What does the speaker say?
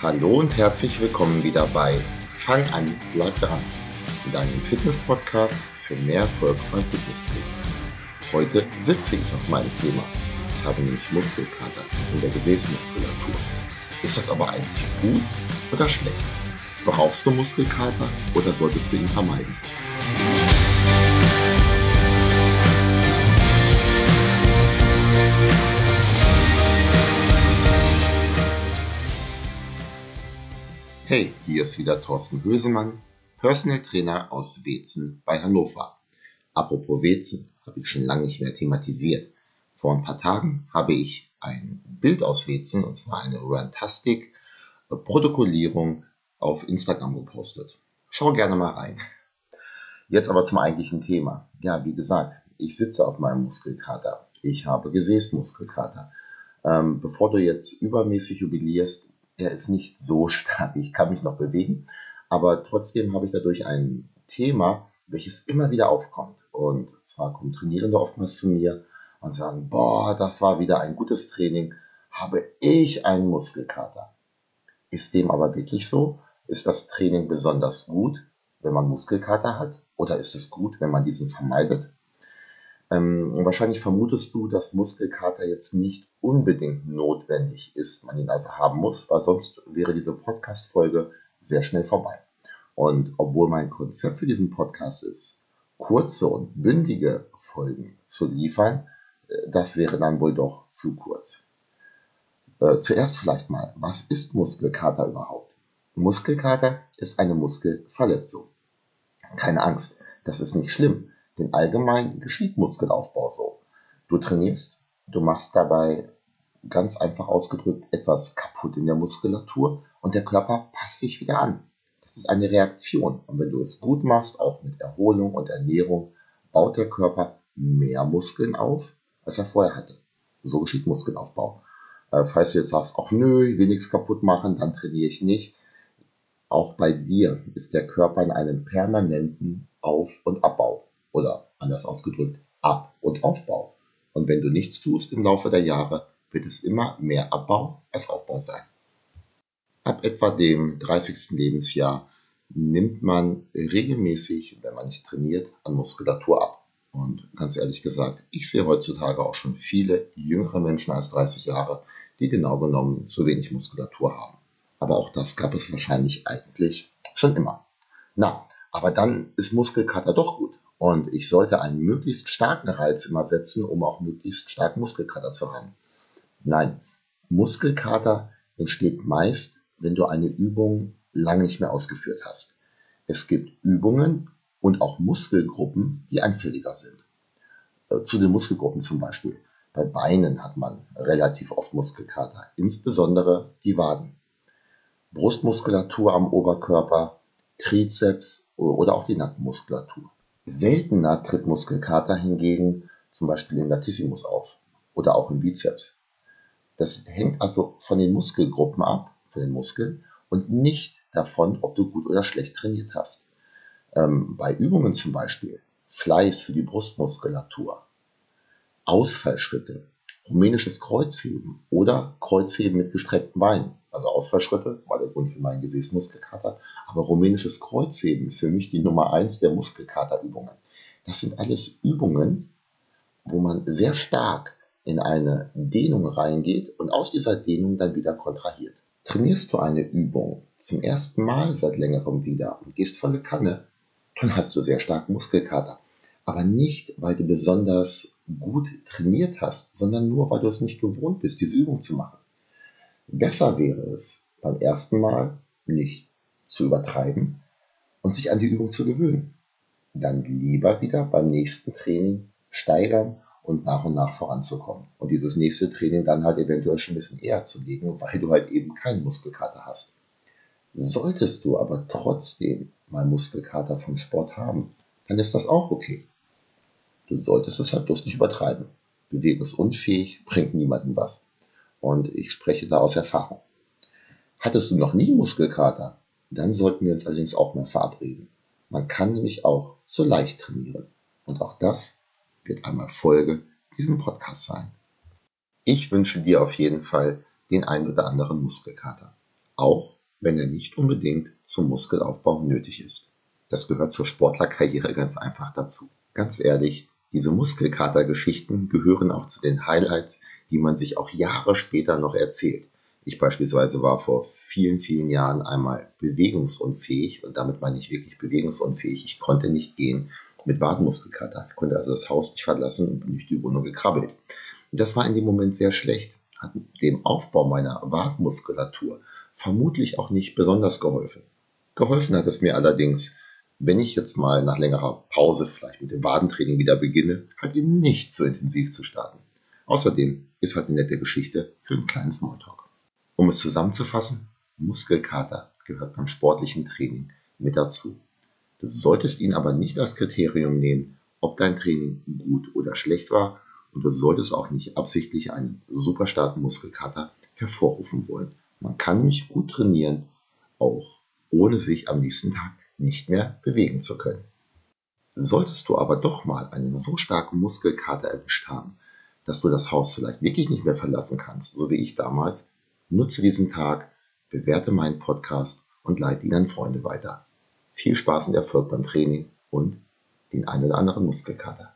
Hallo und herzlich willkommen wieder bei Fang an, bleib dran, deinem Fitness-Podcast für mehr Erfolg beim Fitnesstraining. Heute sitze ich auf meinem Thema. Ich habe nämlich Muskelkater in der Gesäßmuskulatur. Ist das aber eigentlich gut oder schlecht? Brauchst du Muskelkater oder solltest du ihn vermeiden? Hey, hier ist wieder Thorsten Hösemann, Personal Trainer aus Wezen bei Hannover. Apropos Wezen, habe ich schon lange nicht mehr thematisiert. Vor ein paar Tagen habe ich ein Bild aus Wezen, und zwar eine Rantastic Protokollierung auf Instagram gepostet. Schau gerne mal rein. Jetzt aber zum eigentlichen Thema. Ja, wie gesagt, ich sitze auf meinem Muskelkater. Ich habe Gesäßmuskelkater. Ähm, bevor du jetzt übermäßig jubilierst, er ist nicht so stark. Ich kann mich noch bewegen, aber trotzdem habe ich dadurch ein Thema, welches immer wieder aufkommt. Und zwar kommen Trainierende oftmals zu mir und sagen, boah, das war wieder ein gutes Training, habe ich einen Muskelkater. Ist dem aber wirklich so? Ist das Training besonders gut, wenn man Muskelkater hat? Oder ist es gut, wenn man diesen vermeidet? Ähm, wahrscheinlich vermutest du, dass Muskelkater jetzt nicht unbedingt notwendig ist, man ihn also haben muss, weil sonst wäre diese Podcast-Folge sehr schnell vorbei. Und obwohl mein Konzept für diesen Podcast ist, kurze und bündige Folgen zu liefern, äh, das wäre dann wohl doch zu kurz. Äh, zuerst vielleicht mal, was ist Muskelkater überhaupt? Muskelkater ist eine Muskelverletzung. Keine Angst, das ist nicht schlimm. Den allgemeinen geschieht Muskelaufbau so. Du trainierst, du machst dabei ganz einfach ausgedrückt etwas kaputt in der Muskulatur und der Körper passt sich wieder an. Das ist eine Reaktion. Und wenn du es gut machst, auch mit Erholung und Ernährung, baut der Körper mehr Muskeln auf, als er vorher hatte. So geschieht Muskelaufbau. Äh, falls du jetzt sagst, ach nö, ich will nichts kaputt machen, dann trainiere ich nicht. Auch bei dir ist der Körper in einem permanenten Auf- und Abbau oder anders ausgedrückt Ab- und Aufbau. Und wenn du nichts tust im Laufe der Jahre, wird es immer mehr Abbau als Aufbau sein. Ab etwa dem 30. Lebensjahr nimmt man regelmäßig, wenn man nicht trainiert, an Muskulatur ab. Und ganz ehrlich gesagt, ich sehe heutzutage auch schon viele jüngere Menschen als 30 Jahre, die genau genommen zu wenig Muskulatur haben. Aber auch das gab es wahrscheinlich eigentlich schon immer. Na, aber dann ist Muskelkater doch gut. Und ich sollte einen möglichst starken Reiz immer setzen, um auch möglichst starken Muskelkater zu haben. Nein, Muskelkater entsteht meist, wenn du eine Übung lange nicht mehr ausgeführt hast. Es gibt Übungen und auch Muskelgruppen, die anfälliger sind. Äh, zu den Muskelgruppen zum Beispiel. Bei Beinen hat man relativ oft Muskelkater, insbesondere die Waden. Brustmuskulatur am Oberkörper, Trizeps oder auch die Nackenmuskulatur. Seltener tritt Muskelkater hingegen zum Beispiel im Latissimus auf oder auch im Bizeps. Das hängt also von den Muskelgruppen ab, von den Muskeln und nicht davon, ob du gut oder schlecht trainiert hast. Ähm, bei Übungen zum Beispiel, Fleiß für die Brustmuskulatur, Ausfallschritte, rumänisches Kreuzheben oder Kreuzheben mit gestreckten Beinen. Also Ausfallschritte war der Grund für meinen Gesäßmuskelkater, aber rumänisches Kreuzheben ist für mich die Nummer eins der Muskelkaterübungen. Das sind alles Übungen, wo man sehr stark in eine Dehnung reingeht und aus dieser Dehnung dann wieder kontrahiert. Trainierst du eine Übung zum ersten Mal seit längerem wieder und gehst volle Kanne, dann hast du sehr starken Muskelkater. Aber nicht, weil du besonders gut trainiert hast, sondern nur, weil du es nicht gewohnt bist, diese Übung zu machen. Besser wäre es, beim ersten Mal nicht zu übertreiben und sich an die Übung zu gewöhnen. Dann lieber wieder beim nächsten Training steigern und nach und nach voranzukommen. Und dieses nächste Training dann halt eventuell schon ein bisschen eher zu legen, weil du halt eben keinen Muskelkater hast. Solltest du aber trotzdem mal Muskelkater vom Sport haben, dann ist das auch okay. Du solltest es halt bloß nicht übertreiben. Bewegungsunfähig bringt niemandem was. Und ich spreche da aus Erfahrung. Hattest du noch nie Muskelkater, dann sollten wir uns allerdings auch mal verabreden. Man kann nämlich auch zu leicht trainieren. Und auch das wird einmal Folge diesem Podcast sein. Ich wünsche dir auf jeden Fall den ein oder anderen Muskelkater. auch wenn er nicht unbedingt zum Muskelaufbau nötig ist. Das gehört zur Sportlerkarriere ganz einfach dazu. Ganz ehrlich, diese Muskelkater-Geschichten gehören auch zu den Highlights, die man sich auch Jahre später noch erzählt. Ich beispielsweise war vor vielen, vielen Jahren einmal bewegungsunfähig und damit meine ich wirklich bewegungsunfähig. Ich konnte nicht gehen mit Wadenmuskelkater. Ich konnte also das Haus nicht verlassen und bin durch die Wohnung gekrabbelt. Das war in dem Moment sehr schlecht, hat dem Aufbau meiner Wadenmuskulatur vermutlich auch nicht besonders geholfen. Geholfen hat es mir allerdings, wenn ich jetzt mal nach längerer Pause vielleicht mit dem Wadentraining wieder beginne, halt eben nicht so intensiv zu starten. Außerdem ist halt eine nette Geschichte für einen kleinen Smalltalk. Um es zusammenzufassen, Muskelkater gehört beim sportlichen Training mit dazu. Du solltest ihn aber nicht als Kriterium nehmen, ob dein Training gut oder schlecht war und du solltest auch nicht absichtlich einen super starken Muskelkater hervorrufen wollen. Man kann nicht gut trainieren, auch ohne sich am nächsten Tag nicht mehr bewegen zu können. Solltest du aber doch mal einen so starken Muskelkater erwischt haben, dass du das Haus vielleicht wirklich nicht mehr verlassen kannst, so wie ich damals, nutze diesen Tag, bewerte meinen Podcast und leite ihn an Freunde weiter. Viel Spaß und Erfolg beim Training und den einen oder anderen Muskelkater.